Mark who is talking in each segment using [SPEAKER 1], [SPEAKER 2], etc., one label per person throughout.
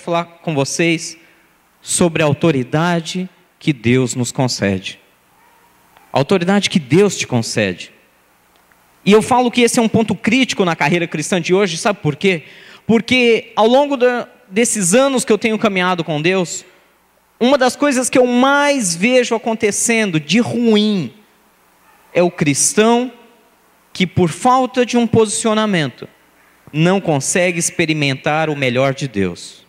[SPEAKER 1] falar com vocês sobre a autoridade que Deus nos concede. A autoridade que Deus te concede. E eu falo que esse é um ponto crítico na carreira cristã de hoje, sabe por quê? Porque ao longo da, desses anos que eu tenho caminhado com Deus, uma das coisas que eu mais vejo acontecendo de ruim é o cristão que, por falta de um posicionamento, não consegue experimentar o melhor de Deus.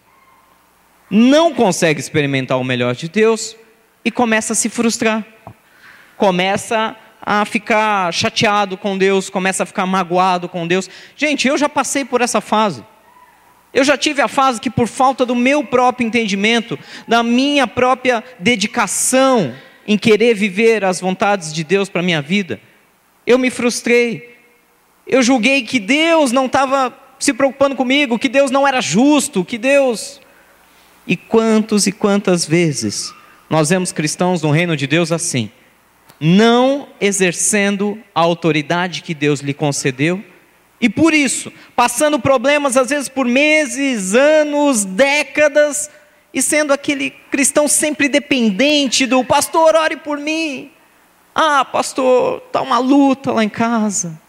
[SPEAKER 1] Não consegue experimentar o melhor de Deus e começa a se frustrar. Começa a ficar chateado com Deus, começa a ficar magoado com Deus. Gente, eu já passei por essa fase. Eu já tive a fase que, por falta do meu próprio entendimento, da minha própria dedicação em querer viver as vontades de Deus para a minha vida, eu me frustrei. Eu julguei que Deus não estava se preocupando comigo, que Deus não era justo, que Deus. E quantos e quantas vezes nós vemos cristãos no reino de Deus assim, não exercendo a autoridade que Deus lhe concedeu e por isso, passando problemas às vezes por meses, anos, décadas, e sendo aquele cristão sempre dependente do pastor, ore por mim. Ah, pastor, está uma luta lá em casa.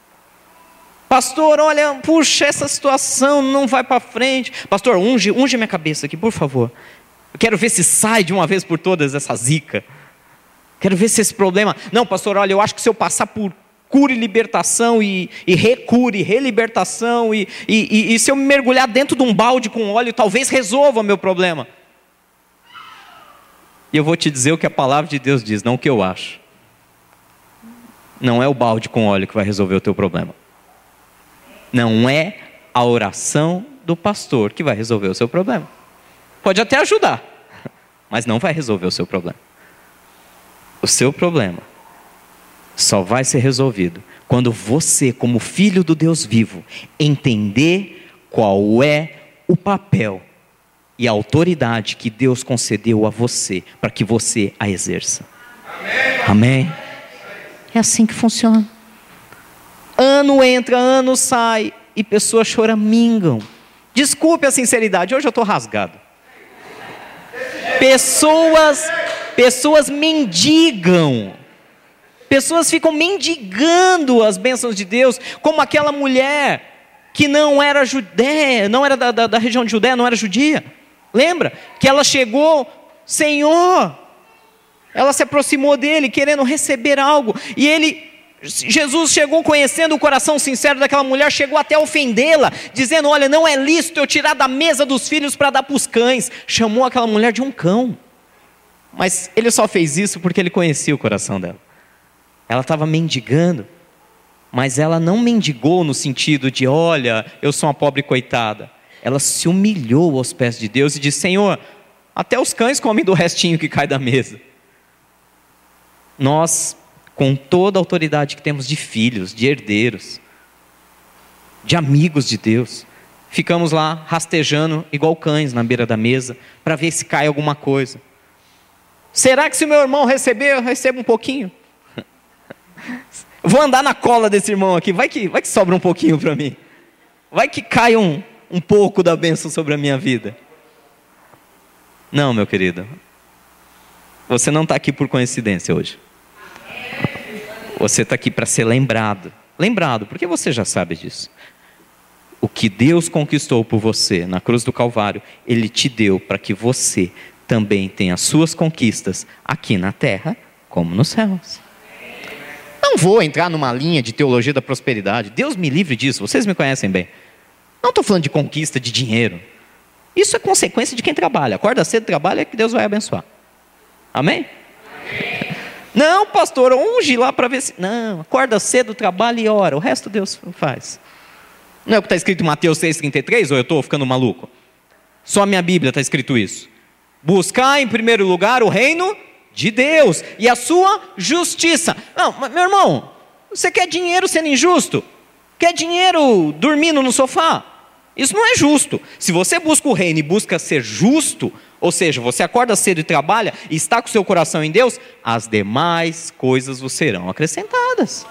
[SPEAKER 1] Pastor, olha, puxa, essa situação não vai para frente. Pastor, unge, unge minha cabeça aqui, por favor. Eu quero ver se sai de uma vez por todas essa zica. Quero ver se esse problema. Não, pastor, olha, eu acho que se eu passar por cura e libertação, e, e recure, relibertação, e, e, e se eu me mergulhar dentro de um balde com óleo, talvez resolva meu problema. E eu vou te dizer o que a palavra de Deus diz, não o que eu acho. Não é o balde com óleo que vai resolver o teu problema. Não é a oração do pastor que vai resolver o seu problema. Pode até ajudar, mas não vai resolver o seu problema. O seu problema só vai ser resolvido quando você, como filho do Deus vivo, entender qual é o papel e a autoridade que Deus concedeu a você para que você a exerça. Amém. Amém. É assim que funciona. Ano entra, ano sai e pessoas choramingam. Desculpe a sinceridade, hoje eu estou rasgado. Pessoas, pessoas mendigam Pessoas ficam mendigando as bênçãos de Deus, como aquela mulher que não era judeia, não era da, da, da região de Judéia, não era judia. Lembra? Que ela chegou, Senhor, ela se aproximou dele, querendo receber algo, e ele Jesus chegou conhecendo o coração sincero daquela mulher, chegou até ofendê-la, dizendo: Olha, não é lícito eu tirar da mesa dos filhos para dar para os cães. Chamou aquela mulher de um cão. Mas ele só fez isso porque ele conhecia o coração dela. Ela estava mendigando, mas ela não mendigou no sentido de, olha, eu sou uma pobre coitada. Ela se humilhou aos pés de Deus e disse: Senhor, até os cães comem do restinho que cai da mesa. Nós, com toda a autoridade que temos de filhos, de herdeiros, de amigos de Deus, ficamos lá rastejando igual cães na beira da mesa para ver se cai alguma coisa. Será que se meu irmão receber, eu recebo um pouquinho? Vou andar na cola desse irmão aqui, vai que, vai que sobra um pouquinho para mim. Vai que cai um, um pouco da bênção sobre a minha vida. Não, meu querido. Você não está aqui por coincidência hoje. Você está aqui para ser lembrado. Lembrado, porque você já sabe disso. O que Deus conquistou por você na cruz do Calvário, Ele te deu para que você também tenha suas conquistas aqui na terra como nos céus. Não vou entrar numa linha de teologia da prosperidade. Deus me livre disso, vocês me conhecem bem. Não estou falando de conquista de dinheiro. Isso é consequência de quem trabalha. Acorda cedo, trabalha, que Deus vai abençoar. Amém? Não, pastor, unge lá para ver se. Não, acorda cedo, trabalha e ora. O resto Deus faz. Não é o que está escrito em Mateus 6,33 ou eu estou ficando maluco? Só a minha Bíblia está escrito isso. Buscar em primeiro lugar o reino de Deus e a sua justiça. Não, meu irmão, você quer dinheiro sendo injusto? Quer dinheiro dormindo no sofá? Isso não é justo. Se você busca o reino e busca ser justo, ou seja, você acorda cedo e trabalha e está com seu coração em Deus, as demais coisas vos serão acrescentadas.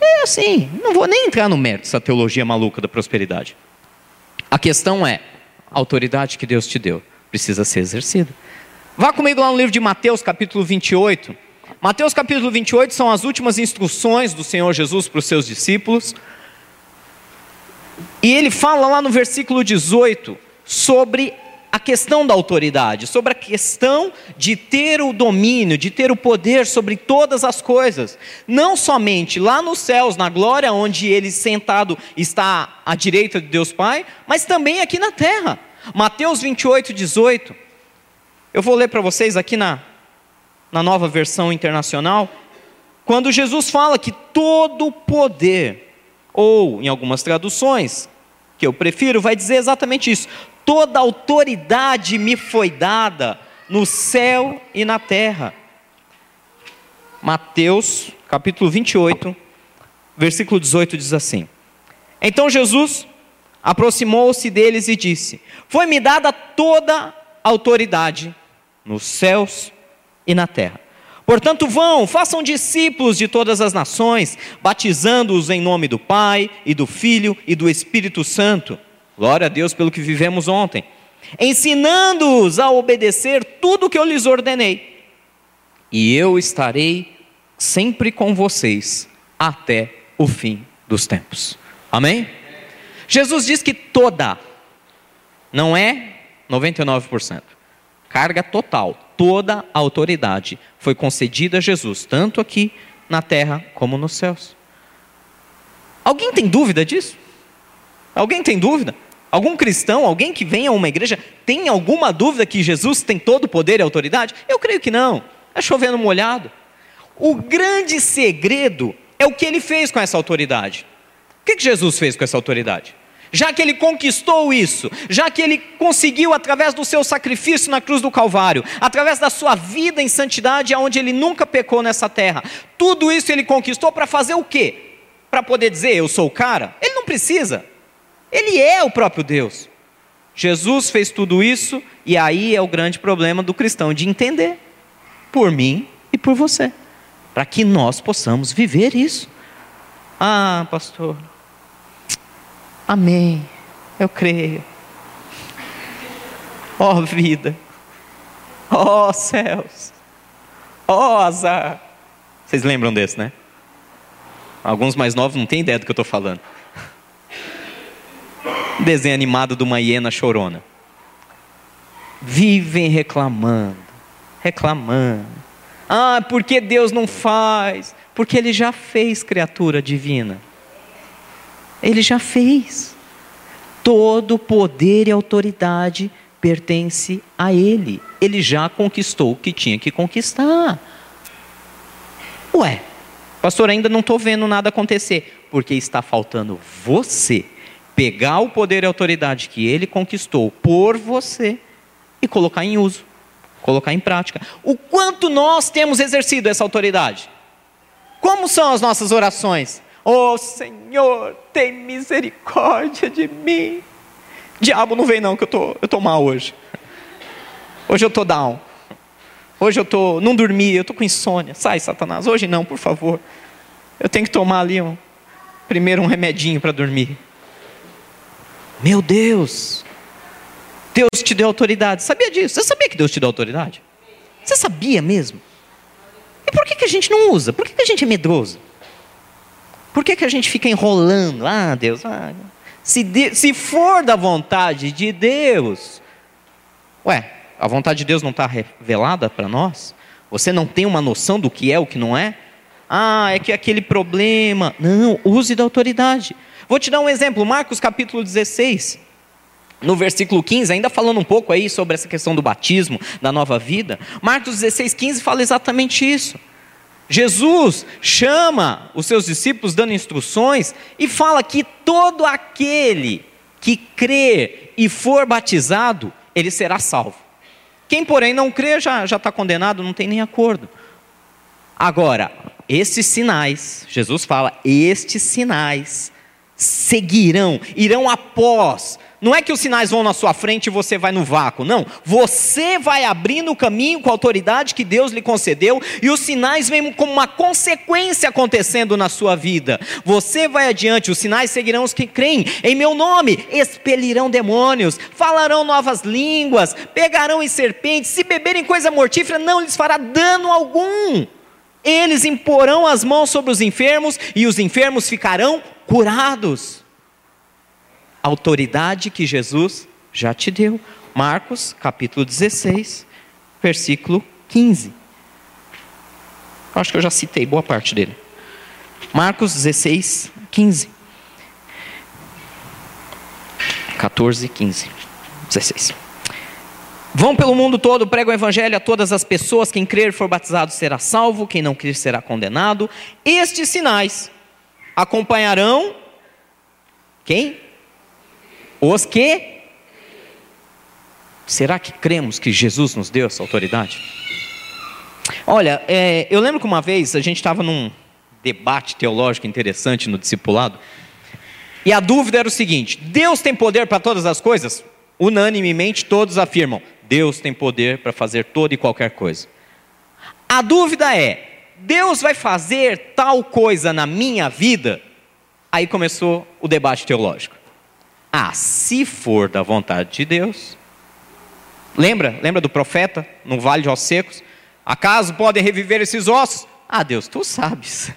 [SPEAKER 1] É assim, não vou nem entrar no mérito dessa teologia maluca da prosperidade. A questão é, a autoridade que Deus te deu precisa ser exercida. Vá comigo lá no livro de Mateus, capítulo 28. Mateus, capítulo 28 são as últimas instruções do Senhor Jesus para os seus discípulos. E ele fala lá no versículo 18 sobre a questão da autoridade, sobre a questão de ter o domínio, de ter o poder sobre todas as coisas, não somente lá nos céus, na glória, onde ele sentado está à direita de Deus Pai, mas também aqui na terra. Mateus 28, 18. Eu vou ler para vocês aqui na, na nova versão internacional, quando Jesus fala que todo poder, ou em algumas traduções, que eu prefiro, vai dizer exatamente isso: toda autoridade me foi dada no céu e na terra. Mateus, capítulo 28, versículo 18 diz assim: Então Jesus aproximou-se deles e disse: Foi-me dada toda autoridade nos céus e na terra. Portanto, vão, façam discípulos de todas as nações, batizando-os em nome do Pai e do Filho e do Espírito Santo Glória a Deus pelo que vivemos ontem. Ensinando-os a obedecer tudo o que eu lhes ordenei. E eu estarei sempre com vocês até o fim dos tempos. Amém? Jesus diz que toda, não é 99%, carga total, toda a autoridade foi concedida a Jesus, tanto aqui na terra como nos céus. Alguém tem dúvida disso? Alguém tem dúvida? Algum cristão, alguém que venha a uma igreja, tem alguma dúvida que Jesus tem todo o poder e autoridade? Eu creio que não. É chovendo molhado. O grande segredo é o que ele fez com essa autoridade. O que Jesus fez com essa autoridade? Já que ele conquistou isso, já que ele conseguiu através do seu sacrifício na cruz do Calvário, através da sua vida em santidade, aonde ele nunca pecou nessa terra, tudo isso ele conquistou para fazer o quê? Para poder dizer eu sou o cara? Ele não precisa. Ele é o próprio Deus. Jesus fez tudo isso e aí é o grande problema do cristão de entender por mim e por você, para que nós possamos viver isso. Ah, pastor. Amém. Eu creio. Ó oh, vida. Ó oh, céus. Ó oh, azar. Vocês lembram desse, né? Alguns mais novos não têm ideia do que eu estou falando desenho animado de uma hiena chorona. Vivem reclamando, reclamando. Ah, porque Deus não faz? Porque Ele já fez criatura divina. Ele já fez. Todo poder e autoridade pertence a Ele. Ele já conquistou o que tinha que conquistar. Ué, pastor, ainda não estou vendo nada acontecer. Porque está faltando você pegar o poder e autoridade que ele conquistou por você e colocar em uso, colocar em prática. O quanto nós temos exercido essa autoridade? Como são as nossas orações? Oh Senhor, tem misericórdia de mim. Diabo não vem não, que eu tô, eu tô mal hoje. Hoje eu tô down. Hoje eu tô, não dormi, eu tô com insônia. Sai, Satanás. Hoje não, por favor. Eu tenho que tomar ali um, primeiro um remedinho para dormir. Meu Deus, Deus te deu autoridade. Sabia disso? Você sabia que Deus te deu autoridade? Você sabia mesmo? E por que, que a gente não usa? Por que, que a gente é medroso? Por que, que a gente fica enrolando? Ah, Deus, ah, se, de, se for da vontade de Deus, ué, a vontade de Deus não está revelada para nós? Você não tem uma noção do que é o que não é? Ah, é que aquele problema. Não, use da autoridade. Vou te dar um exemplo, Marcos capítulo 16. No versículo 15, ainda falando um pouco aí sobre essa questão do batismo, da nova vida, Marcos 16, 15 fala exatamente isso. Jesus chama os seus discípulos dando instruções e fala que todo aquele que crer e for batizado, ele será salvo. Quem, porém, não crê já está condenado, não tem nem acordo. Agora, estes sinais, Jesus fala, estes sinais seguirão, irão após Não é que os sinais vão na sua frente e você vai no vácuo. Não. Você vai abrindo o caminho com a autoridade que Deus lhe concedeu e os sinais vêm como uma consequência acontecendo na sua vida. Você vai adiante, os sinais seguirão os que creem. Em meu nome expelirão demônios, falarão novas línguas, pegarão em serpentes, se beberem coisa mortífera, não lhes fará dano algum. Eles imporão as mãos sobre os enfermos e os enfermos ficarão curados autoridade que Jesus já te deu. Marcos, capítulo 16, versículo 15. Acho que eu já citei boa parte dele. Marcos 16, 15. 14, 15. 16. Vão pelo mundo todo, pregam o evangelho a todas as pessoas. Quem crer e for batizado será salvo, quem não crer será condenado. Estes sinais acompanharão quem? Os que. Será que cremos que Jesus nos deu essa autoridade? Olha, é, eu lembro que uma vez a gente estava num debate teológico interessante no discipulado, e a dúvida era o seguinte: Deus tem poder para todas as coisas? Unanimemente todos afirmam: Deus tem poder para fazer toda e qualquer coisa. A dúvida é: Deus vai fazer tal coisa na minha vida? Aí começou o debate teológico. Ah, se for da vontade de Deus. Lembra? Lembra do profeta no vale de ossos secos? Acaso podem reviver esses ossos? Ah, Deus, tu sabes.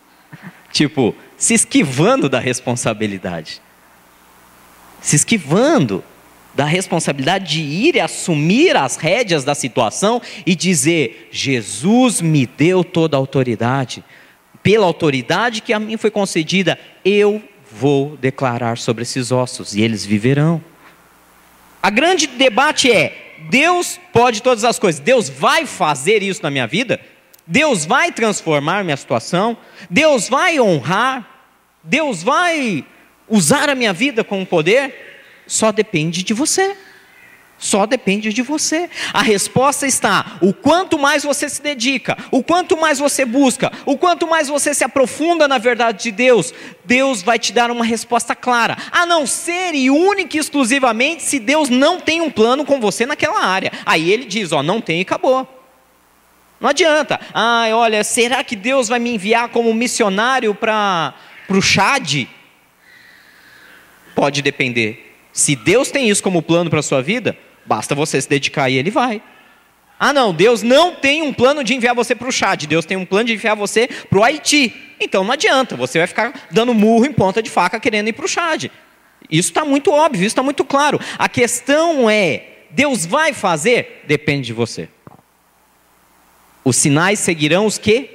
[SPEAKER 1] tipo, se esquivando da responsabilidade. Se esquivando da responsabilidade de ir e assumir as rédeas da situação e dizer: Jesus me deu toda a autoridade. Pela autoridade que a mim foi concedida, eu vou declarar sobre esses ossos e eles viverão. A grande debate é: Deus pode todas as coisas, Deus vai fazer isso na minha vida? Deus vai transformar minha situação? Deus vai honrar? Deus vai usar a minha vida com poder? Só depende de você. Só depende de você. A resposta está: o quanto mais você se dedica, o quanto mais você busca, o quanto mais você se aprofunda na verdade de Deus, Deus vai te dar uma resposta clara. A não ser e única e exclusivamente se Deus não tem um plano com você naquela área. Aí ele diz: ó, não tem e acabou. Não adianta. Ah, olha, será que Deus vai me enviar como missionário para o Chad? Pode depender. Se Deus tem isso como plano para a sua vida, basta você se dedicar e Ele vai. Ah, não, Deus não tem um plano de enviar você para o Chad, Deus tem um plano de enviar você para o Haiti. Então não adianta, você vai ficar dando murro em ponta de faca querendo ir para o Chad. Isso está muito óbvio, isso está muito claro. A questão é: Deus vai fazer? Depende de você. Os sinais seguirão os que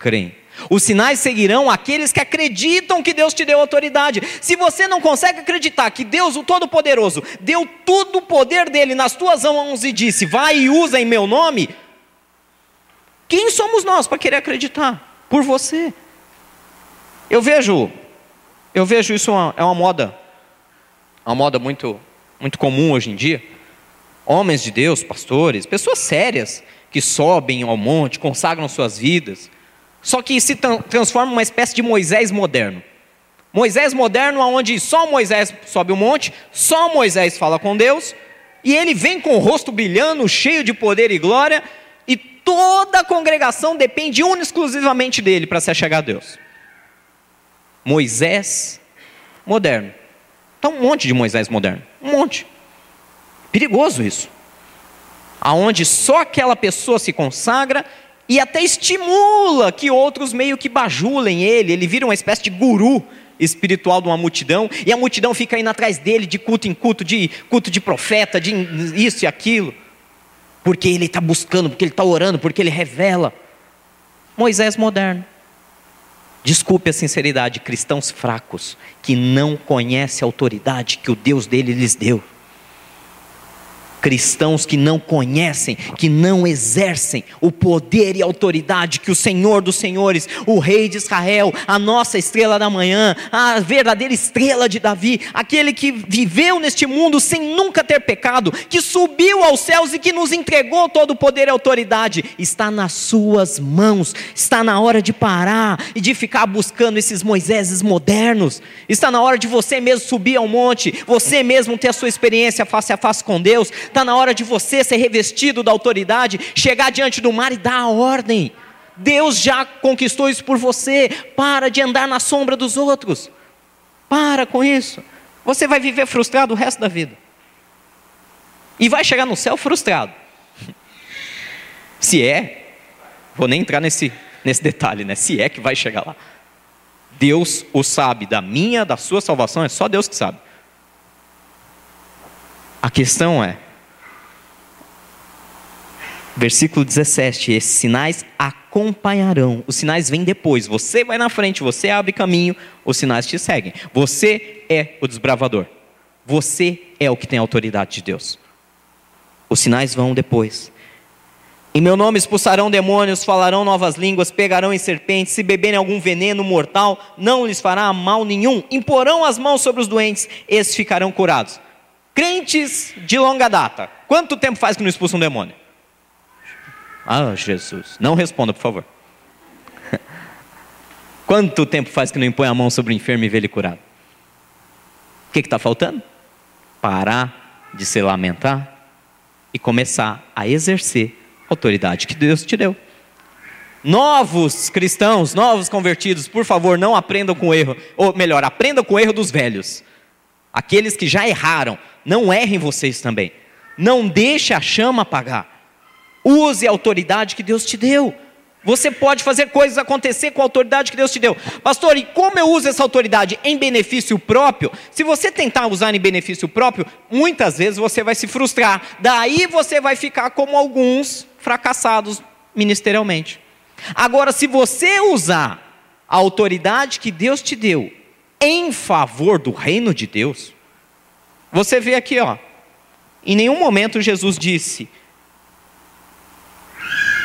[SPEAKER 1] creem. Os sinais seguirão aqueles que acreditam que Deus te deu autoridade. Se você não consegue acreditar que Deus, o Todo-Poderoso, deu todo o poder dele nas tuas mãos e disse: Vai e usa em meu nome, quem somos nós para querer acreditar? Por você. Eu vejo, eu vejo isso uma, é uma moda, uma moda muito, muito comum hoje em dia. Homens de Deus, pastores, pessoas sérias que sobem ao monte, consagram suas vidas só que se transforma uma espécie de Moisés moderno. Moisés moderno, onde só Moisés sobe o monte, só Moisés fala com Deus, e ele vem com o rosto brilhando, cheio de poder e glória, e toda a congregação depende única exclusivamente dele para se achegar a Deus. Moisés moderno. Então, um monte de Moisés moderno. Um monte. Perigoso isso. Aonde só aquela pessoa se consagra e até estimula que outros meio que bajulem ele, ele vira uma espécie de guru espiritual de uma multidão, e a multidão fica indo atrás dele de culto em culto, de culto de profeta, de isso e aquilo, porque ele está buscando, porque ele está orando, porque ele revela. Moisés moderno. Desculpe a sinceridade, cristãos fracos, que não conhecem a autoridade que o Deus dele lhes deu. Cristãos que não conhecem, que não exercem o poder e autoridade que o Senhor dos Senhores, o Rei de Israel, a nossa estrela da manhã, a verdadeira estrela de Davi, aquele que viveu neste mundo sem nunca ter pecado, que subiu aos céus e que nos entregou todo o poder e autoridade, está nas suas mãos. Está na hora de parar e de ficar buscando esses Moiséses modernos. Está na hora de você mesmo subir ao monte, você mesmo ter a sua experiência face a face com Deus Está na hora de você ser revestido da autoridade, chegar diante do mar e dar a ordem. Deus já conquistou isso por você. Para de andar na sombra dos outros. Para com isso. Você vai viver frustrado o resto da vida. E vai chegar no céu frustrado. Se é, vou nem entrar nesse, nesse detalhe, né? Se é que vai chegar lá. Deus o sabe, da minha, da sua salvação, é só Deus que sabe. A questão é: Versículo 17: Esses sinais acompanharão. Os sinais vêm depois. Você vai na frente, você abre caminho, os sinais te seguem. Você é o desbravador. Você é o que tem a autoridade de Deus. Os sinais vão depois. Em meu nome expulsarão demônios, falarão novas línguas, pegarão em serpentes, se beberem algum veneno mortal, não lhes fará mal nenhum. Imporão as mãos sobre os doentes, esses ficarão curados. Crentes de longa data. Quanto tempo faz que não expulsam um demônio? Ah, Jesus. Não responda, por favor. Quanto tempo faz que não impõe a mão sobre o enfermo e vê ele curado? O que está faltando? Parar de se lamentar e começar a exercer a autoridade que Deus te deu. Novos cristãos, novos convertidos, por favor, não aprendam com o erro, ou melhor, aprendam com o erro dos velhos. Aqueles que já erraram, não errem vocês também. Não deixe a chama apagar. Use a autoridade que Deus te deu. Você pode fazer coisas acontecer com a autoridade que Deus te deu. Pastor, e como eu uso essa autoridade em benefício próprio? Se você tentar usar em benefício próprio, muitas vezes você vai se frustrar. Daí você vai ficar como alguns fracassados ministerialmente. Agora, se você usar a autoridade que Deus te deu em favor do reino de Deus, você vê aqui, ó. Em nenhum momento Jesus disse: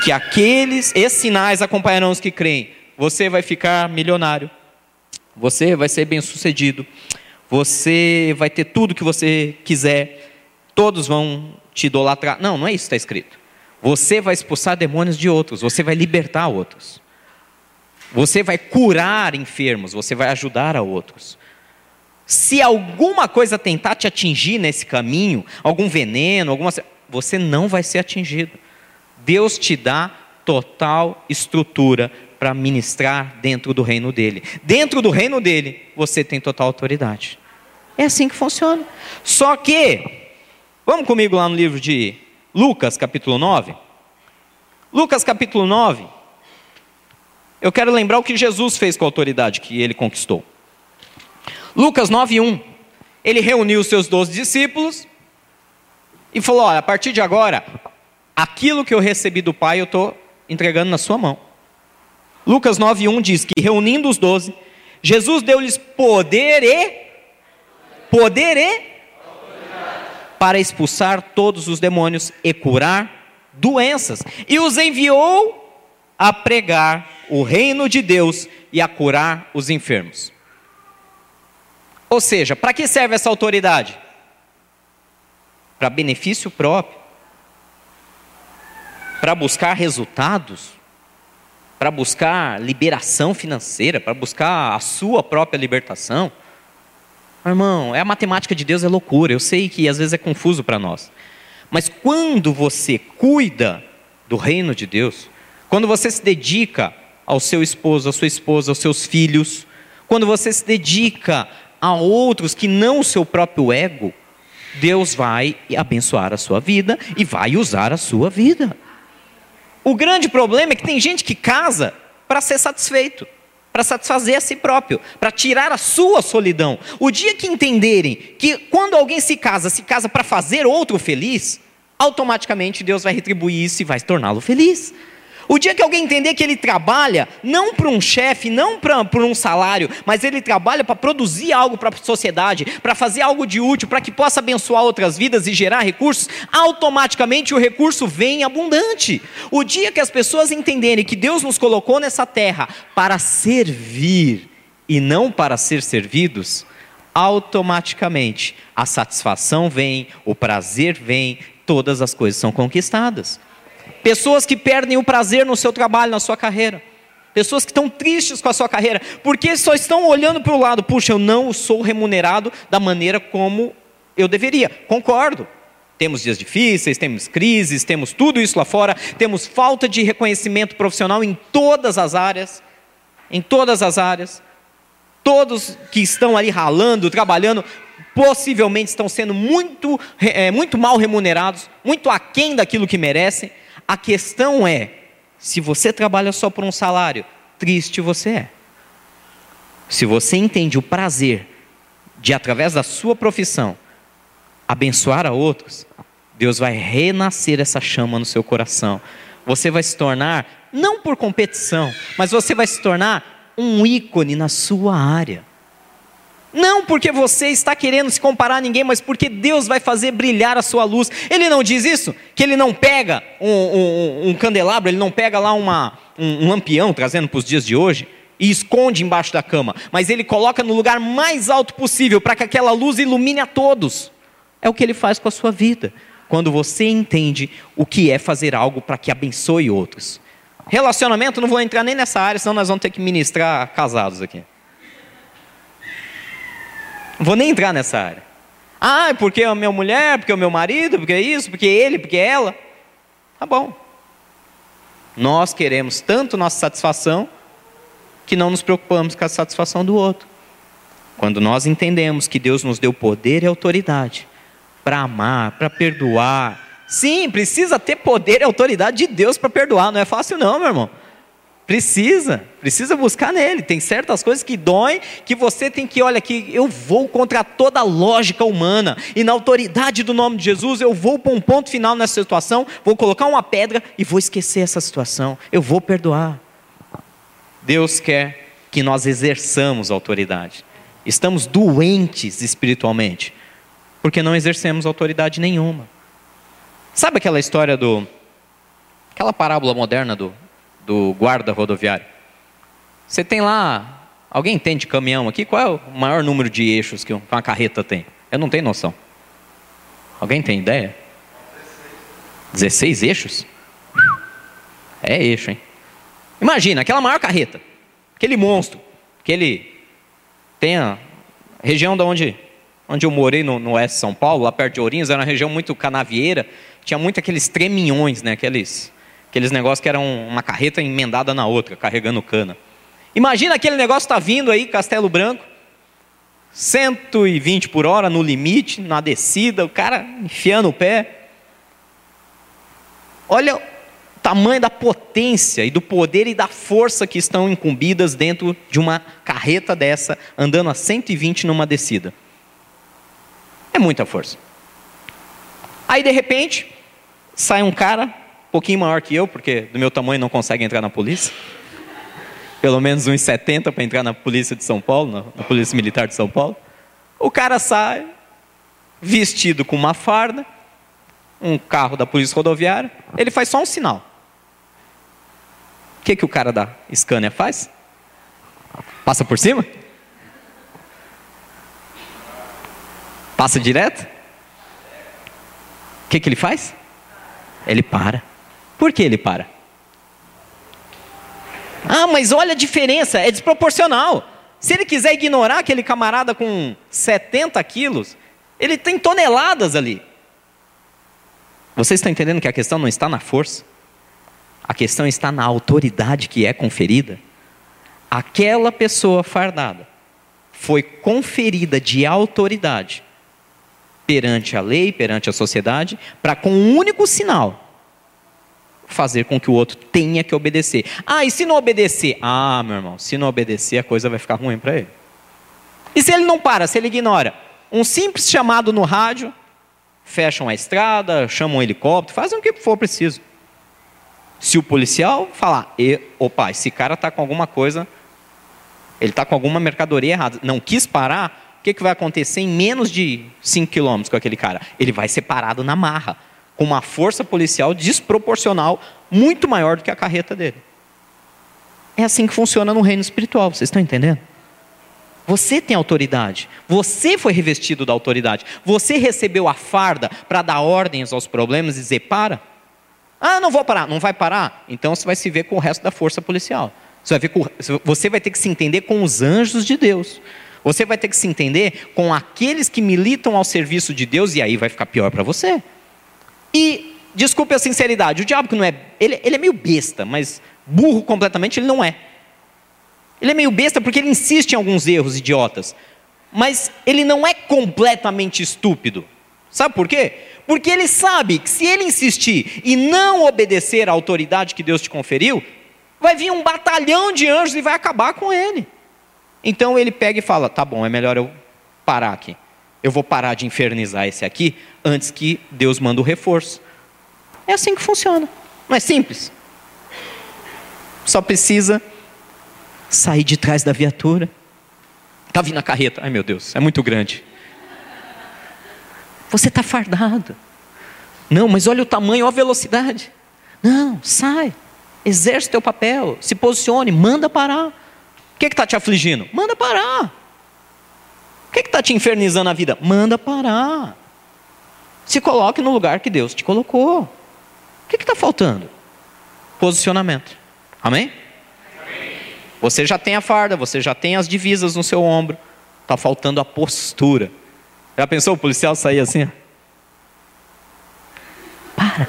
[SPEAKER 1] que aqueles, esses sinais acompanharão os que creem. Você vai ficar milionário, você vai ser bem sucedido, você vai ter tudo que você quiser, todos vão te idolatrar. Não, não é isso que está escrito. Você vai expulsar demônios de outros, você vai libertar outros. Você vai curar enfermos, você vai ajudar a outros. Se alguma coisa tentar te atingir nesse caminho, algum veneno, alguma você não vai ser atingido. Deus te dá total estrutura para ministrar dentro do reino dele. Dentro do reino dele, você tem total autoridade. É assim que funciona. Só que, vamos comigo lá no livro de Lucas, capítulo 9. Lucas, capítulo 9. Eu quero lembrar o que Jesus fez com a autoridade que ele conquistou. Lucas 9, 1. Ele reuniu os seus doze discípulos e falou: Olha, a partir de agora, aquilo que eu recebi do Pai eu estou entregando na sua mão. Lucas 9,1 diz que reunindo os doze, Jesus deu-lhes poder e poder e para expulsar todos os demônios e curar doenças, e os enviou a pregar o reino de Deus e a curar os enfermos. Ou seja, para que serve essa autoridade? Para benefício próprio para buscar resultados, para buscar liberação financeira, para buscar a sua própria libertação. Irmão, é a matemática de Deus é loucura. Eu sei que às vezes é confuso para nós. Mas quando você cuida do reino de Deus, quando você se dedica ao seu esposo, à sua esposa, aos seus filhos, quando você se dedica a outros que não o seu próprio ego, Deus vai abençoar a sua vida e vai usar a sua vida. O grande problema é que tem gente que casa para ser satisfeito, para satisfazer a si próprio, para tirar a sua solidão. O dia que entenderem que quando alguém se casa, se casa para fazer outro feliz, automaticamente Deus vai retribuir isso e vai torná-lo feliz. O dia que alguém entender que ele trabalha não para um chefe, não por um salário, mas ele trabalha para produzir algo para a sociedade, para fazer algo de útil, para que possa abençoar outras vidas e gerar recursos, automaticamente o recurso vem abundante. O dia que as pessoas entenderem que Deus nos colocou nessa terra para servir e não para ser servidos, automaticamente a satisfação vem, o prazer vem, todas as coisas são conquistadas. Pessoas que perdem o prazer no seu trabalho, na sua carreira. Pessoas que estão tristes com a sua carreira, porque só estão olhando para o lado, puxa, eu não sou remunerado da maneira como eu deveria. Concordo. Temos dias difíceis, temos crises, temos tudo isso lá fora, temos falta de reconhecimento profissional em todas as áreas, em todas as áreas. Todos que estão ali ralando, trabalhando, possivelmente estão sendo muito, é, muito mal remunerados, muito aquém daquilo que merecem. A questão é: se você trabalha só por um salário, triste você é. Se você entende o prazer de, através da sua profissão, abençoar a outros, Deus vai renascer essa chama no seu coração. Você vai se tornar, não por competição, mas você vai se tornar um ícone na sua área. Não porque você está querendo se comparar a ninguém, mas porque Deus vai fazer brilhar a sua luz. Ele não diz isso? Que ele não pega um, um, um candelabro, ele não pega lá uma, um, um lampião, trazendo para os dias de hoje, e esconde embaixo da cama, mas ele coloca no lugar mais alto possível para que aquela luz ilumine a todos. É o que ele faz com a sua vida, quando você entende o que é fazer algo para que abençoe outros. Relacionamento, não vou entrar nem nessa área, senão nós vamos ter que ministrar casados aqui. Não vou nem entrar nessa área. Ah, porque é a minha mulher, porque é o meu marido, porque é isso, porque ele, porque ela. Tá bom. Nós queremos tanto nossa satisfação que não nos preocupamos com a satisfação do outro. Quando nós entendemos que Deus nos deu poder e autoridade para amar, para perdoar. Sim, precisa ter poder e autoridade de Deus para perdoar. Não é fácil, não, meu irmão. Precisa, precisa buscar nele. Tem certas coisas que doem, que você tem que, olha aqui, eu vou contra toda a lógica humana, e na autoridade do nome de Jesus, eu vou para um ponto final nessa situação, vou colocar uma pedra e vou esquecer essa situação, eu vou perdoar. Deus quer que nós exerçamos autoridade. Estamos doentes espiritualmente, porque não exercemos autoridade nenhuma. Sabe aquela história do. aquela parábola moderna do do guarda rodoviário. Você tem lá, alguém entende caminhão aqui? Qual é o maior número de eixos que uma carreta tem? Eu não tenho noção. Alguém tem ideia? 16 eixos? É eixo, hein? Imagina, aquela maior carreta, aquele monstro, aquele. Tem a região da onde, onde eu morei no, no oeste de São Paulo, lá perto de Ourinhos, era uma região muito canavieira, tinha muito aqueles treminhões, né? Aqueles Aqueles negócios que eram uma carreta emendada na outra, carregando cana. Imagina aquele negócio está vindo aí, Castelo Branco, 120 por hora no limite, na descida, o cara enfiando o pé. Olha o tamanho da potência e do poder e da força que estão incumbidas dentro de uma carreta dessa, andando a 120 numa descida. É muita força. Aí de repente, sai um cara um pouquinho maior que eu, porque do meu tamanho não consegue entrar na polícia. Pelo menos uns 70 para entrar na polícia de São Paulo, na, na polícia militar de São Paulo. O cara sai vestido com uma farda, um carro da polícia rodoviária, ele faz só um sinal. O que, que o cara da Scania faz? Passa por cima? Passa direto? O que, que ele faz? Ele para. Por que ele para? Ah, mas olha a diferença, é desproporcional. Se ele quiser ignorar aquele camarada com 70 quilos, ele tem toneladas ali. Vocês estão entendendo que a questão não está na força? A questão está na autoridade que é conferida. Aquela pessoa fardada foi conferida de autoridade perante a lei, perante a sociedade, para com um único sinal fazer com que o outro tenha que obedecer. Ah, e se não obedecer? Ah, meu irmão, se não obedecer, a coisa vai ficar ruim para ele. E se ele não para, se ele ignora? Um simples chamado no rádio, fecham a estrada, chamam um helicóptero, fazem o que for preciso. Se o policial falar, e, opa, esse cara está com alguma coisa, ele está com alguma mercadoria errada, não quis parar, o que, que vai acontecer em menos de 5 quilômetros com aquele cara? Ele vai ser parado na marra, com uma força policial desproporcional, muito maior do que a carreta dele. É assim que funciona no reino espiritual, vocês estão entendendo? Você tem autoridade. Você foi revestido da autoridade. Você recebeu a farda para dar ordens aos problemas e dizer: para. Ah, não vou parar. Não vai parar? Então você vai se ver com o resto da força policial. Você vai, com, você vai ter que se entender com os anjos de Deus. Você vai ter que se entender com aqueles que militam ao serviço de Deus, e aí vai ficar pior para você. E, desculpe a sinceridade, o diabo que não é. Ele, ele é meio besta, mas burro completamente ele não é. Ele é meio besta porque ele insiste em alguns erros idiotas. Mas ele não é completamente estúpido. Sabe por quê? Porque ele sabe que se ele insistir e não obedecer à autoridade que Deus te conferiu, vai vir um batalhão de anjos e vai acabar com ele. Então ele pega e fala: tá bom, é melhor eu parar aqui. Eu vou parar de infernizar esse aqui antes que Deus manda o reforço. É assim que funciona. Não é simples? Só precisa sair de trás da viatura. Está vindo a carreta. Ai meu Deus, é muito grande. Você está fardado. Não, mas olha o tamanho, olha a velocidade. Não, sai. Exerce teu papel. Se posicione, manda parar. O que está te afligindo? Manda parar. O que está te infernizando a vida? Manda parar. Se coloque no lugar que Deus te colocou. O que está faltando? Posicionamento. Amém? Você já tem a farda, você já tem as divisas no seu ombro. Está faltando a postura. Já pensou o policial sair assim? Para,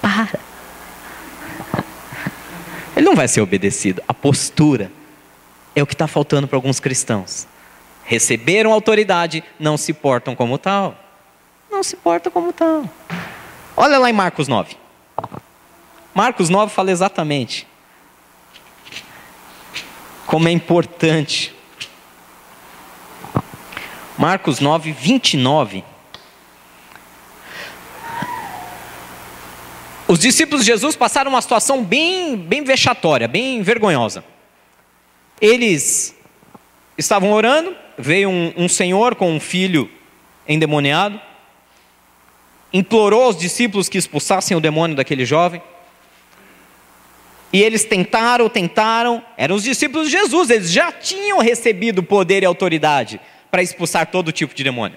[SPEAKER 1] para. Ele não vai ser obedecido. A postura é o que está faltando para alguns cristãos. Receberam autoridade, não se portam como tal. Não se portam como tal. Olha lá em Marcos 9. Marcos 9 fala exatamente como é importante. Marcos 9, 29. Os discípulos de Jesus passaram uma situação bem, bem vexatória, bem vergonhosa. Eles estavam orando, veio um, um senhor com um filho endemoniado, implorou aos discípulos que expulsassem o demônio daquele jovem. E eles tentaram, tentaram, eram os discípulos de Jesus, eles já tinham recebido poder e autoridade para expulsar todo tipo de demônio.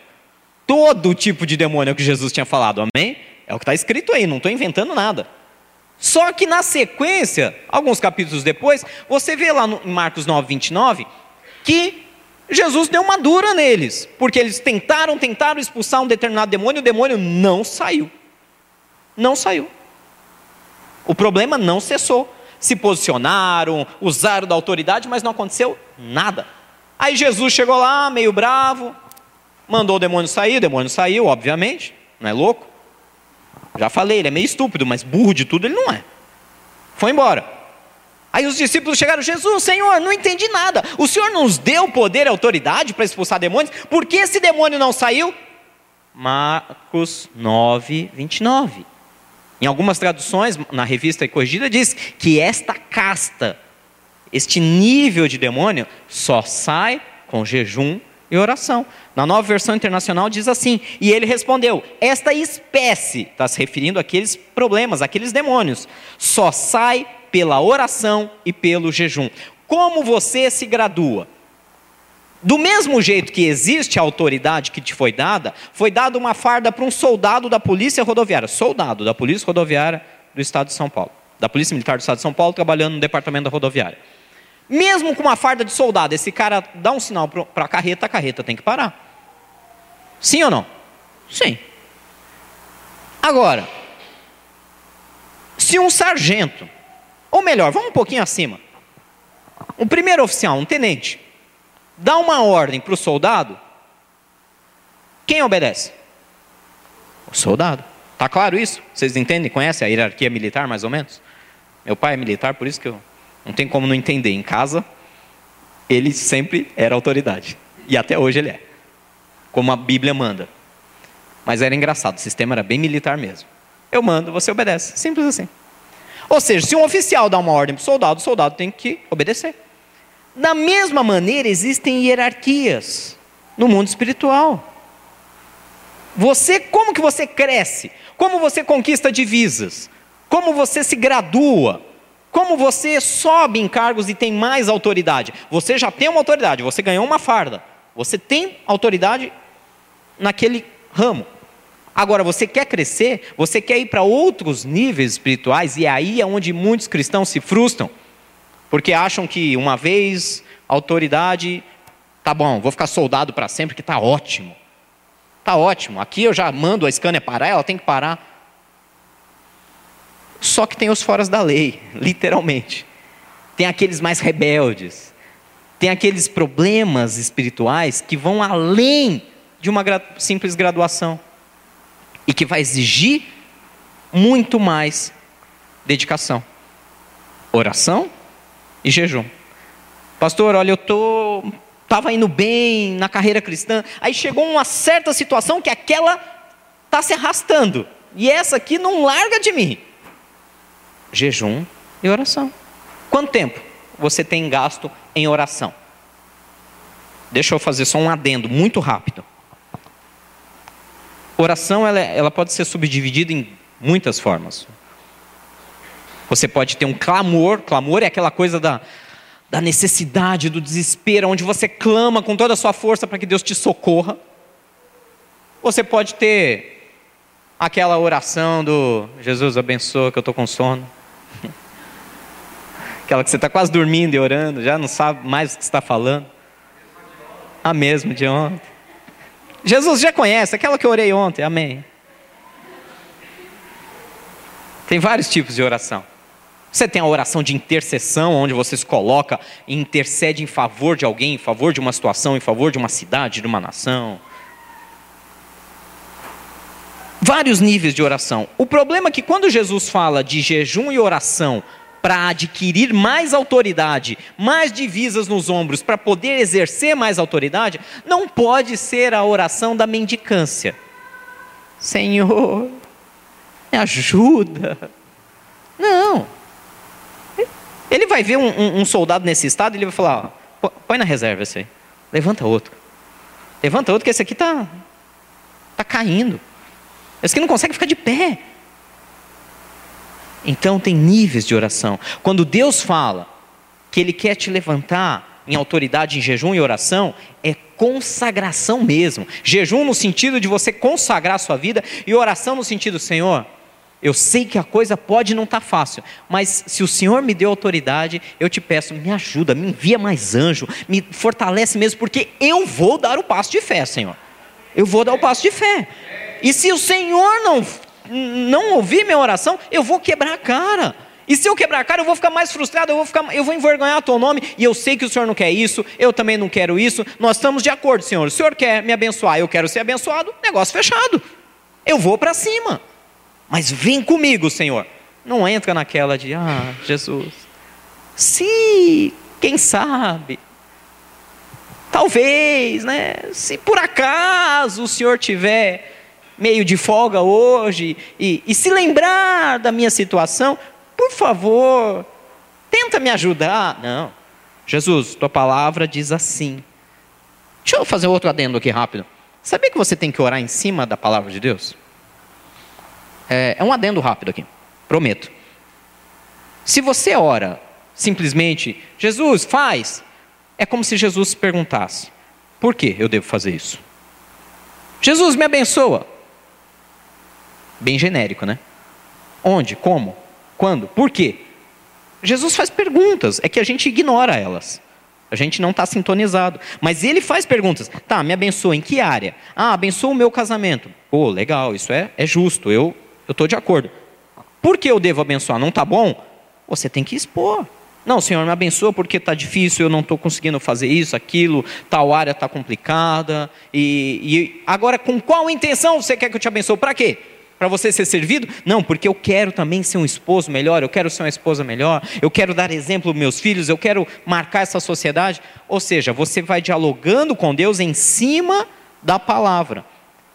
[SPEAKER 1] Todo tipo de demônio é o que Jesus tinha falado, amém? É o que está escrito aí, não estou inventando nada. Só que na sequência, alguns capítulos depois, você vê lá no, em Marcos 9, 29, que Jesus deu uma dura neles, porque eles tentaram, tentaram expulsar um determinado demônio, o demônio não saiu. Não saiu. O problema não cessou se posicionaram, usaram da autoridade, mas não aconteceu nada. Aí Jesus chegou lá, meio bravo, mandou o demônio sair, o demônio saiu, obviamente, não é louco? Já falei, ele é meio estúpido, mas burro de tudo ele não é. Foi embora. Aí os discípulos chegaram, Jesus, Senhor, não entendi nada. O Senhor nos deu poder e autoridade para expulsar demônios, por que esse demônio não saiu? Marcos 9, 29. Em algumas traduções, na revista corrigida, diz que esta casta, este nível de demônio, só sai com jejum e oração. Na nova versão internacional diz assim: e ele respondeu: esta espécie, está se referindo àqueles problemas, àqueles demônios, só sai pela oração e pelo jejum. Como você se gradua? Do mesmo jeito que existe a autoridade que te foi dada, foi dada uma farda para um soldado da Polícia Rodoviária, soldado da Polícia Rodoviária do Estado de São Paulo, da Polícia Militar do Estado de São Paulo, trabalhando no departamento da rodoviária. Mesmo com uma farda de soldado, esse cara dá um sinal para a carreta, a carreta tem que parar. Sim ou não? Sim. Agora, se um sargento, ou melhor, vamos um pouquinho acima, um primeiro oficial, um tenente, dá uma ordem para o soldado, quem obedece? O soldado. Está claro isso? Vocês entendem? Conhecem a hierarquia militar, mais ou menos? Meu pai é militar, por isso que eu não tenho como não entender. Em casa, ele sempre era autoridade. E até hoje ele é. Como a Bíblia manda. Mas era engraçado, o sistema era bem militar mesmo. Eu mando, você obedece. Simples assim. Ou seja, se um oficial dá uma ordem para o soldado, o soldado tem que obedecer. Da mesma maneira, existem hierarquias no mundo espiritual. Você, como que você cresce? Como você conquista divisas? Como você se gradua? Como você sobe em cargos e tem mais autoridade? Você já tem uma autoridade, você ganhou uma farda. Você tem autoridade naquele ramo. Agora, você quer crescer, você quer ir para outros níveis espirituais, e aí é onde muitos cristãos se frustram, porque acham que uma vez autoridade, tá bom, vou ficar soldado para sempre, que está ótimo. Está ótimo, aqui eu já mando a scanner parar, ela tem que parar. Só que tem os foras da lei, literalmente. Tem aqueles mais rebeldes. Tem aqueles problemas espirituais que vão além de uma simples graduação e que vai exigir muito mais dedicação, oração e jejum. Pastor, olha, eu tô estava indo bem na carreira cristã, aí chegou uma certa situação que aquela está se arrastando, e essa aqui não larga de mim. Jejum e oração. Quanto tempo você tem gasto em oração? Deixa eu fazer só um adendo muito rápido. Oração ela, ela pode ser subdividida em muitas formas. Você pode ter um clamor, clamor é aquela coisa da, da necessidade, do desespero, onde você clama com toda a sua força para que Deus te socorra. Você pode ter aquela oração do Jesus abençoa que eu estou com sono. Aquela que você está quase dormindo e orando, já não sabe mais o que está falando. A mesma de ontem. Jesus já conhece, aquela que eu orei ontem, amém. Tem vários tipos de oração. Você tem a oração de intercessão, onde você se coloca e intercede em favor de alguém, em favor de uma situação, em favor de uma cidade, de uma nação. Vários níveis de oração. O problema é que quando Jesus fala de jejum e oração para adquirir mais autoridade, mais divisas nos ombros, para poder exercer mais autoridade, não pode ser a oração da mendicância. Senhor, me ajuda. Não. Ele vai ver um, um, um soldado nesse estado e ele vai falar: põe na reserva esse aí, levanta outro. Levanta outro, que esse aqui está tá caindo. Esse aqui não consegue ficar de pé. Então tem níveis de oração. Quando Deus fala que Ele quer te levantar em autoridade em jejum e oração, é consagração mesmo. Jejum no sentido de você consagrar a sua vida, e oração no sentido, Senhor, eu sei que a coisa pode não estar tá fácil, mas se o Senhor me deu autoridade, eu te peço, me ajuda, me envia mais anjo, me fortalece mesmo, porque eu vou dar o passo de fé, Senhor. Eu vou dar o passo de fé. E se o Senhor não, não ouvir minha oração, eu vou quebrar a cara. E se eu quebrar a cara, eu vou ficar mais frustrado, eu vou, ficar, eu vou envergonhar o teu nome, e eu sei que o Senhor não quer isso, eu também não quero isso, nós estamos de acordo, Senhor. O Senhor quer me abençoar, eu quero ser abençoado, negócio fechado. Eu vou para cima. Mas vem comigo, Senhor. Não entra naquela de, ah, Jesus. Se, quem sabe? Talvez, né? Se por acaso o Senhor tiver meio de folga hoje e, e se lembrar da minha situação, por favor, tenta me ajudar. Não. Jesus, tua palavra diz assim. Deixa eu fazer outro adendo aqui rápido. Sabia que você tem que orar em cima da palavra de Deus? É, é um adendo rápido aqui, prometo. Se você ora simplesmente, Jesus, faz, é como se Jesus perguntasse: por que eu devo fazer isso? Jesus me abençoa. Bem genérico, né? Onde? Como? Quando? Por quê? Jesus faz perguntas, é que a gente ignora elas. A gente não está sintonizado. Mas ele faz perguntas. Tá, me abençoa em que área? Ah, abençoa o meu casamento. Pô, legal, isso é, é justo. Eu estou de acordo. Por que eu devo abençoar? Não está bom? Você tem que expor. Não, Senhor, me abençoa porque está difícil, eu não estou conseguindo fazer isso, aquilo, tal área está complicada. E, e, agora, com qual intenção você quer que eu te abençoe? Para quê? Para você ser servido? Não, porque eu quero também ser um esposo melhor, eu quero ser uma esposa melhor, eu quero dar exemplo aos meus filhos, eu quero marcar essa sociedade. Ou seja, você vai dialogando com Deus em cima da palavra.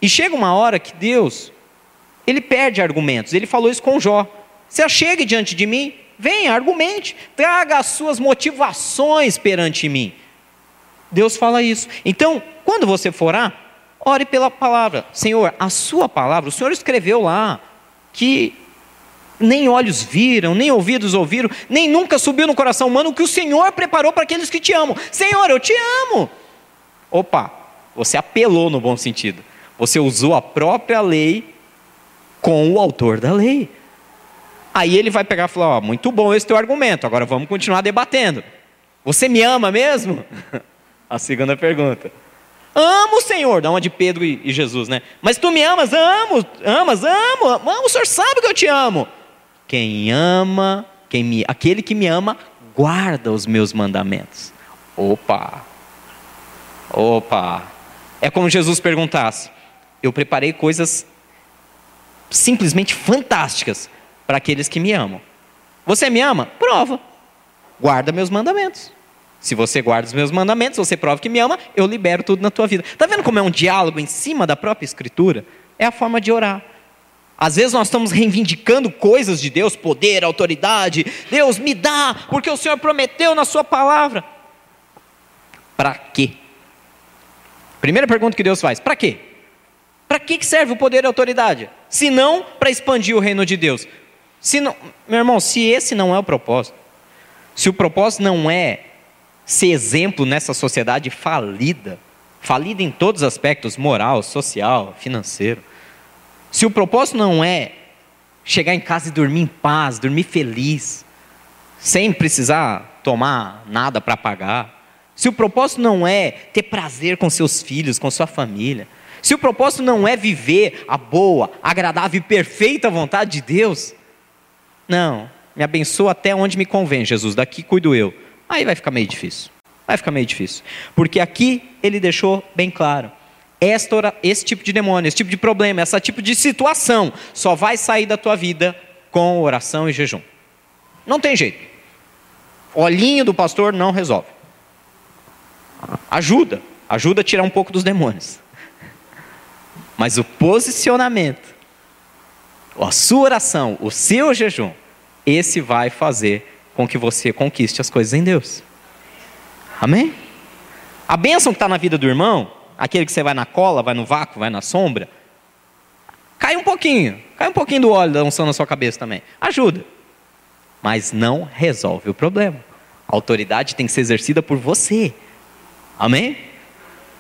[SPEAKER 1] E chega uma hora que Deus ele perde argumentos. Ele falou isso com Jó. Se achegue diante de mim, venha, argumente, traga as suas motivações perante mim. Deus fala isso. Então, quando você for orar, ore pela palavra. Senhor, a sua palavra, o Senhor escreveu lá que nem olhos viram, nem ouvidos ouviram, nem nunca subiu no coração humano o que o Senhor preparou para aqueles que te amam. Senhor, eu te amo. Opa, você apelou no bom sentido. Você usou a própria lei com o autor da lei. Aí ele vai pegar e falar: ó, muito bom esse teu argumento, agora vamos continuar debatendo. Você me ama mesmo? A segunda pergunta. Amo o Senhor, da onde Pedro e Jesus, né? Mas tu me amas? Amo, amas, amo, amo, o Senhor sabe que eu te amo. Quem ama, quem me, aquele que me ama, guarda os meus mandamentos. Opa, opa. É como Jesus perguntasse: Eu preparei coisas simplesmente fantásticas para aqueles que me amam. Você me ama? Prova. Guarda meus mandamentos. Se você guarda os meus mandamentos, você prova que me ama, eu libero tudo na tua vida. Está vendo como é um diálogo em cima da própria Escritura? É a forma de orar. Às vezes nós estamos reivindicando coisas de Deus, poder, autoridade. Deus me dá, porque o Senhor prometeu na Sua palavra. Para quê? Primeira pergunta que Deus faz: para quê? Para que serve o poder e a autoridade? Se não para expandir o reino de Deus. Se não, meu irmão, se esse não é o propósito, se o propósito não é ser exemplo nessa sociedade falida, falida em todos os aspectos moral, social, financeiro, se o propósito não é chegar em casa e dormir em paz, dormir feliz, sem precisar tomar nada para pagar, se o propósito não é ter prazer com seus filhos, com sua família, se o propósito não é viver a boa, agradável e perfeita vontade de Deus, não, me abençoa até onde me convém, Jesus, daqui cuido eu. Aí vai ficar meio difícil. Vai ficar meio difícil. Porque aqui ele deixou bem claro: esta, esse tipo de demônio, esse tipo de problema, esse tipo de situação só vai sair da tua vida com oração e jejum. Não tem jeito. Olhinho do pastor não resolve. Ajuda, ajuda a tirar um pouco dos demônios. Mas o posicionamento, a sua oração, o seu jejum, esse vai fazer com que você conquiste as coisas em Deus. Amém? A bênção que está na vida do irmão, aquele que você vai na cola, vai no vácuo, vai na sombra, cai um pouquinho, cai um pouquinho do óleo da unção na sua cabeça também. Ajuda. Mas não resolve o problema. A autoridade tem que ser exercida por você. Amém?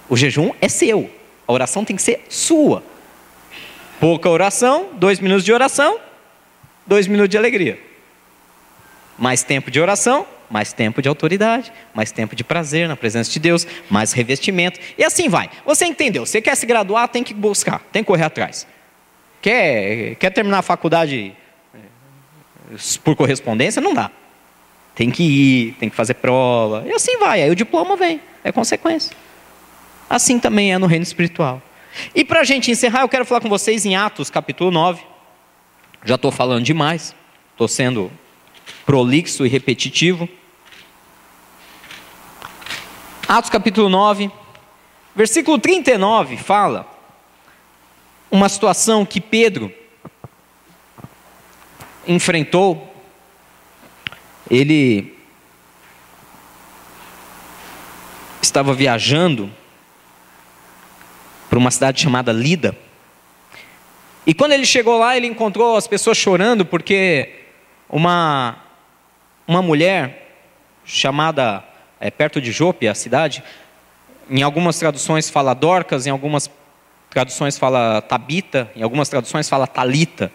[SPEAKER 1] O jejum é seu. A oração tem que ser sua. Pouca oração, dois minutos de oração, dois minutos de alegria. Mais tempo de oração, mais tempo de autoridade, mais tempo de prazer na presença de Deus, mais revestimento. E assim vai. Você entendeu? Você quer se graduar, tem que buscar, tem que correr atrás. Quer, quer terminar a faculdade eh, por correspondência? Não dá. Tem que ir, tem que fazer prova. E assim vai. Aí o diploma vem, é consequência. Assim também é no reino espiritual. E para a gente encerrar, eu quero falar com vocês em Atos capítulo 9. Já estou falando demais, estou sendo prolixo e repetitivo. Atos capítulo 9, versículo 39 fala uma situação que Pedro enfrentou. Ele estava viajando para uma cidade chamada Lida. E quando ele chegou lá, ele encontrou as pessoas chorando porque uma, uma mulher chamada, é, perto de Jope, a cidade, em algumas traduções fala Dorcas, em algumas traduções fala Tabita, em algumas traduções fala Talita,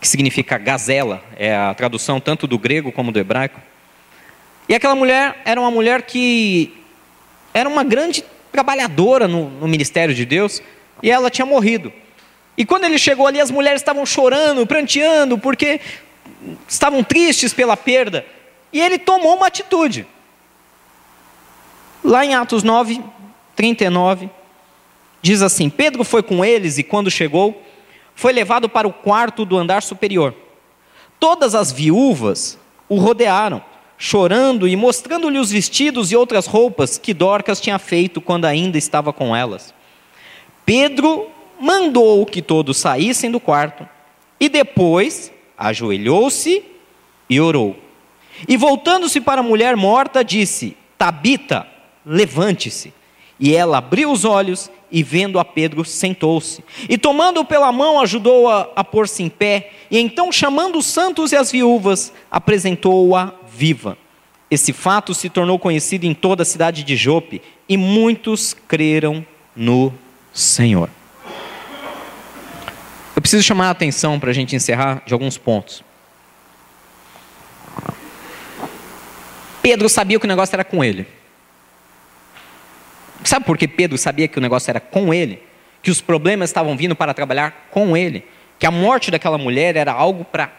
[SPEAKER 1] que significa gazela, é a tradução tanto do grego como do hebraico. E aquela mulher era uma mulher que era uma grande trabalhadora no, no ministério de Deus, e ela tinha morrido. E quando ele chegou ali, as mulheres estavam chorando, pranteando, porque estavam tristes pela perda. E ele tomou uma atitude. Lá em Atos 9, 39, diz assim: Pedro foi com eles e, quando chegou, foi levado para o quarto do andar superior. Todas as viúvas o rodearam chorando e mostrando-lhe os vestidos e outras roupas que Dorcas tinha feito quando ainda estava com elas. Pedro mandou que todos saíssem do quarto e depois ajoelhou-se e orou. E voltando-se para a mulher morta, disse: Tabita, levante-se. E ela abriu os olhos e, vendo a Pedro, sentou-se. E tomando-o pela mão, ajudou-a a, a pôr-se em pé. E então, chamando os santos e as viúvas, apresentou-a viva. Esse fato se tornou conhecido em toda a cidade de Jope, e muitos creram no Senhor. Eu preciso chamar a atenção para a gente encerrar de alguns pontos. Pedro sabia que o negócio era com ele. Sabe por que Pedro sabia que o negócio era com ele? Que os problemas estavam vindo para trabalhar com ele? Que a morte daquela mulher era algo para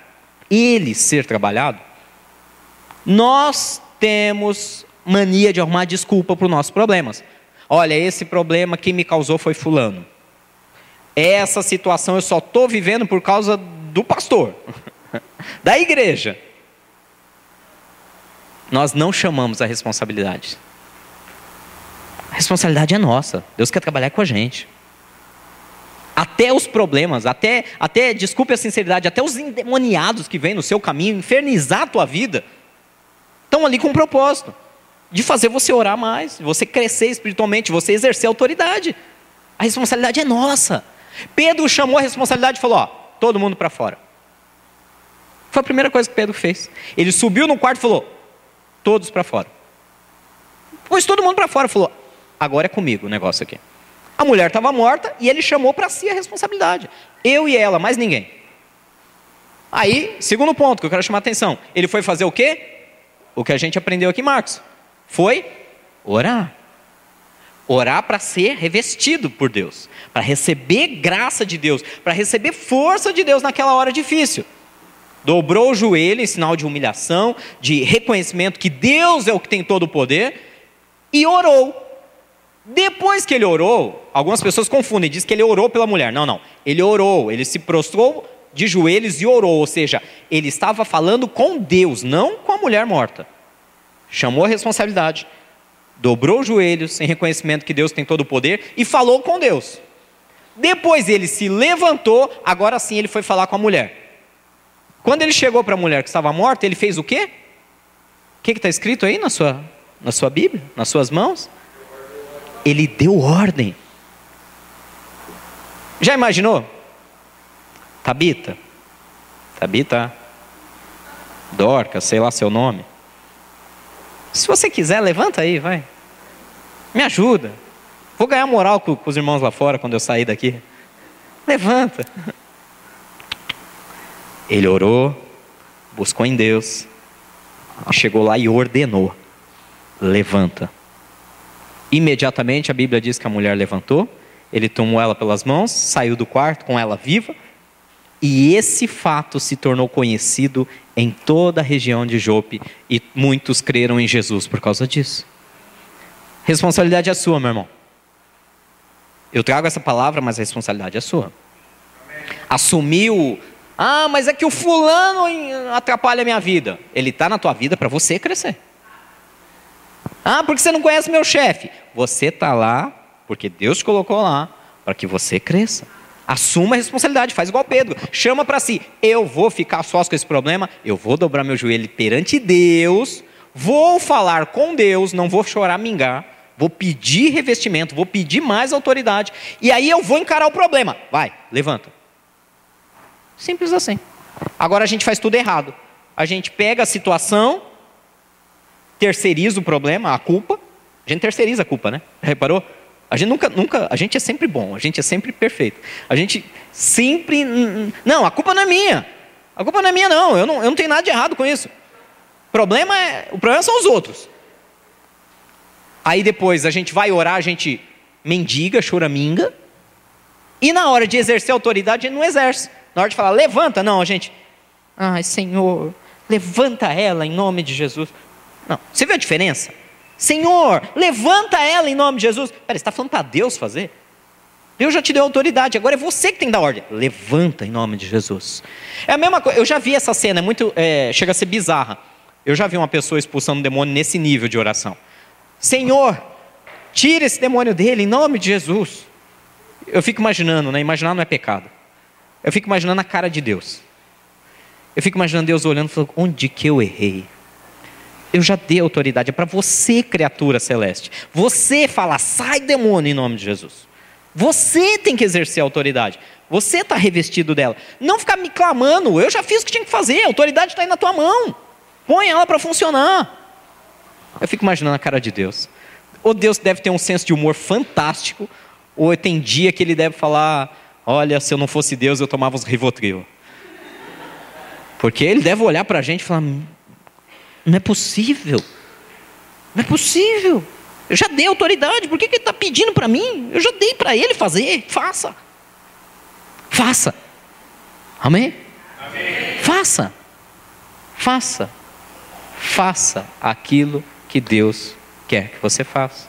[SPEAKER 1] ele ser trabalhado? Nós temos mania de arrumar desculpa para os nossos problemas. Olha, esse problema que me causou foi fulano. Essa situação eu só estou vivendo por causa do pastor, da igreja. Nós não chamamos a responsabilidade. A responsabilidade é nossa. Deus quer trabalhar com a gente. Até os problemas, até, até, desculpe a sinceridade, até os endemoniados que vêm no seu caminho infernizar a tua vida, estão ali com um propósito de fazer você orar mais, você crescer espiritualmente, você exercer autoridade. A responsabilidade é nossa. Pedro chamou a responsabilidade e falou: Ó, todo mundo para fora. Foi a primeira coisa que Pedro fez. Ele subiu no quarto e falou: Todos para fora. Pôs todo mundo para fora. Falou: Agora é comigo o negócio aqui. A mulher estava morta e ele chamou para si a responsabilidade. Eu e ela, mais ninguém. Aí, segundo ponto que eu quero chamar a atenção: ele foi fazer o quê? O que a gente aprendeu aqui, Marcos. Foi orar. Orar para ser revestido por Deus, para receber graça de Deus, para receber força de Deus naquela hora difícil. Dobrou o joelho em sinal de humilhação, de reconhecimento que Deus é o que tem todo o poder, e orou. Depois que ele orou, algumas pessoas confundem, diz que ele orou pela mulher. Não, não. Ele orou, ele se prostrou de joelhos e orou, ou seja, ele estava falando com Deus, não com a mulher morta. Chamou a responsabilidade dobrou os joelhos em reconhecimento que Deus tem todo o poder e falou com Deus. Depois ele se levantou, agora sim ele foi falar com a mulher. Quando ele chegou para a mulher que estava morta, ele fez o quê? O que está escrito aí na sua, na sua Bíblia, nas suas mãos? Ele deu ordem. Já imaginou? Tabita, Tabita, Dorca, sei lá seu nome. Se você quiser, levanta aí, vai. Me ajuda. Vou ganhar moral com, os irmãos lá fora quando eu sair daqui. Levanta. Ele orou, buscou em Deus, chegou lá e ordenou: levanta. Imediatamente a Bíblia diz que a mulher levantou, ele tomou ela pelas mãos, saiu do quarto com ela viva, e esse fato se tornou conhecido em toda a região de Jope e muitos creram em Jesus por causa disso. Responsabilidade é sua, meu irmão. Eu trago essa palavra, mas a responsabilidade é sua. Assumiu, ah, mas é que o fulano atrapalha a minha vida. Ele está na tua vida para você crescer. Ah, porque você não conhece meu chefe. Você está lá porque Deus te colocou lá para que você cresça. Assuma a responsabilidade, faz igual Pedro. Chama para si. Eu vou ficar sós com esse problema, eu vou dobrar meu joelho perante Deus, vou falar com Deus, não vou chorar, mingar, vou pedir revestimento, vou pedir mais autoridade, e aí eu vou encarar o problema. Vai, levanta. Simples assim. Agora a gente faz tudo errado. A gente pega a situação, terceiriza o problema, a culpa. A gente terceiriza a culpa, né? Reparou? A gente nunca, nunca, a gente é sempre bom, a gente é sempre perfeito. A gente sempre, não, a culpa não é minha. A culpa não é minha não, eu não, eu não tenho nada de errado com isso. O problema é, o problema são os outros. Aí depois a gente vai orar, a gente mendiga, choraminga, e na hora de exercer autoridade gente não exerce. Na hora de falar, levanta, não, a gente, ai Senhor, levanta ela em nome de Jesus. Não, você vê a diferença? Senhor, levanta ela em nome de Jesus. Pera, você está falando para Deus fazer? Deus já te deu autoridade, agora é você que tem que dar ordem. Levanta em nome de Jesus. É a mesma coisa, eu já vi essa cena, é muito, é, chega a ser bizarra. Eu já vi uma pessoa expulsando um demônio nesse nível de oração. Senhor, tira esse demônio dele em nome de Jesus. Eu fico imaginando, né? Imaginar não é pecado. Eu fico imaginando a cara de Deus. Eu fico imaginando Deus olhando e falando: onde que eu errei? Eu já dei autoridade, é para você, criatura celeste. Você falar, sai demônio em nome de Jesus. Você tem que exercer a autoridade. Você está revestido dela. Não ficar me clamando, eu já fiz o que tinha que fazer, a autoridade está aí na tua mão. Põe ela para funcionar. Eu fico imaginando a cara de Deus. Ou Deus deve ter um senso de humor fantástico, ou tem dia que ele deve falar: Olha, se eu não fosse Deus, eu tomava os Rivotril. Porque ele deve olhar para a gente e falar: Não é possível. Não é possível. Eu já dei autoridade, por que, que ele está pedindo para mim? Eu já dei para ele fazer, faça. Faça. Amém? Amém? Faça. Faça. Faça aquilo que Deus quer que você faça.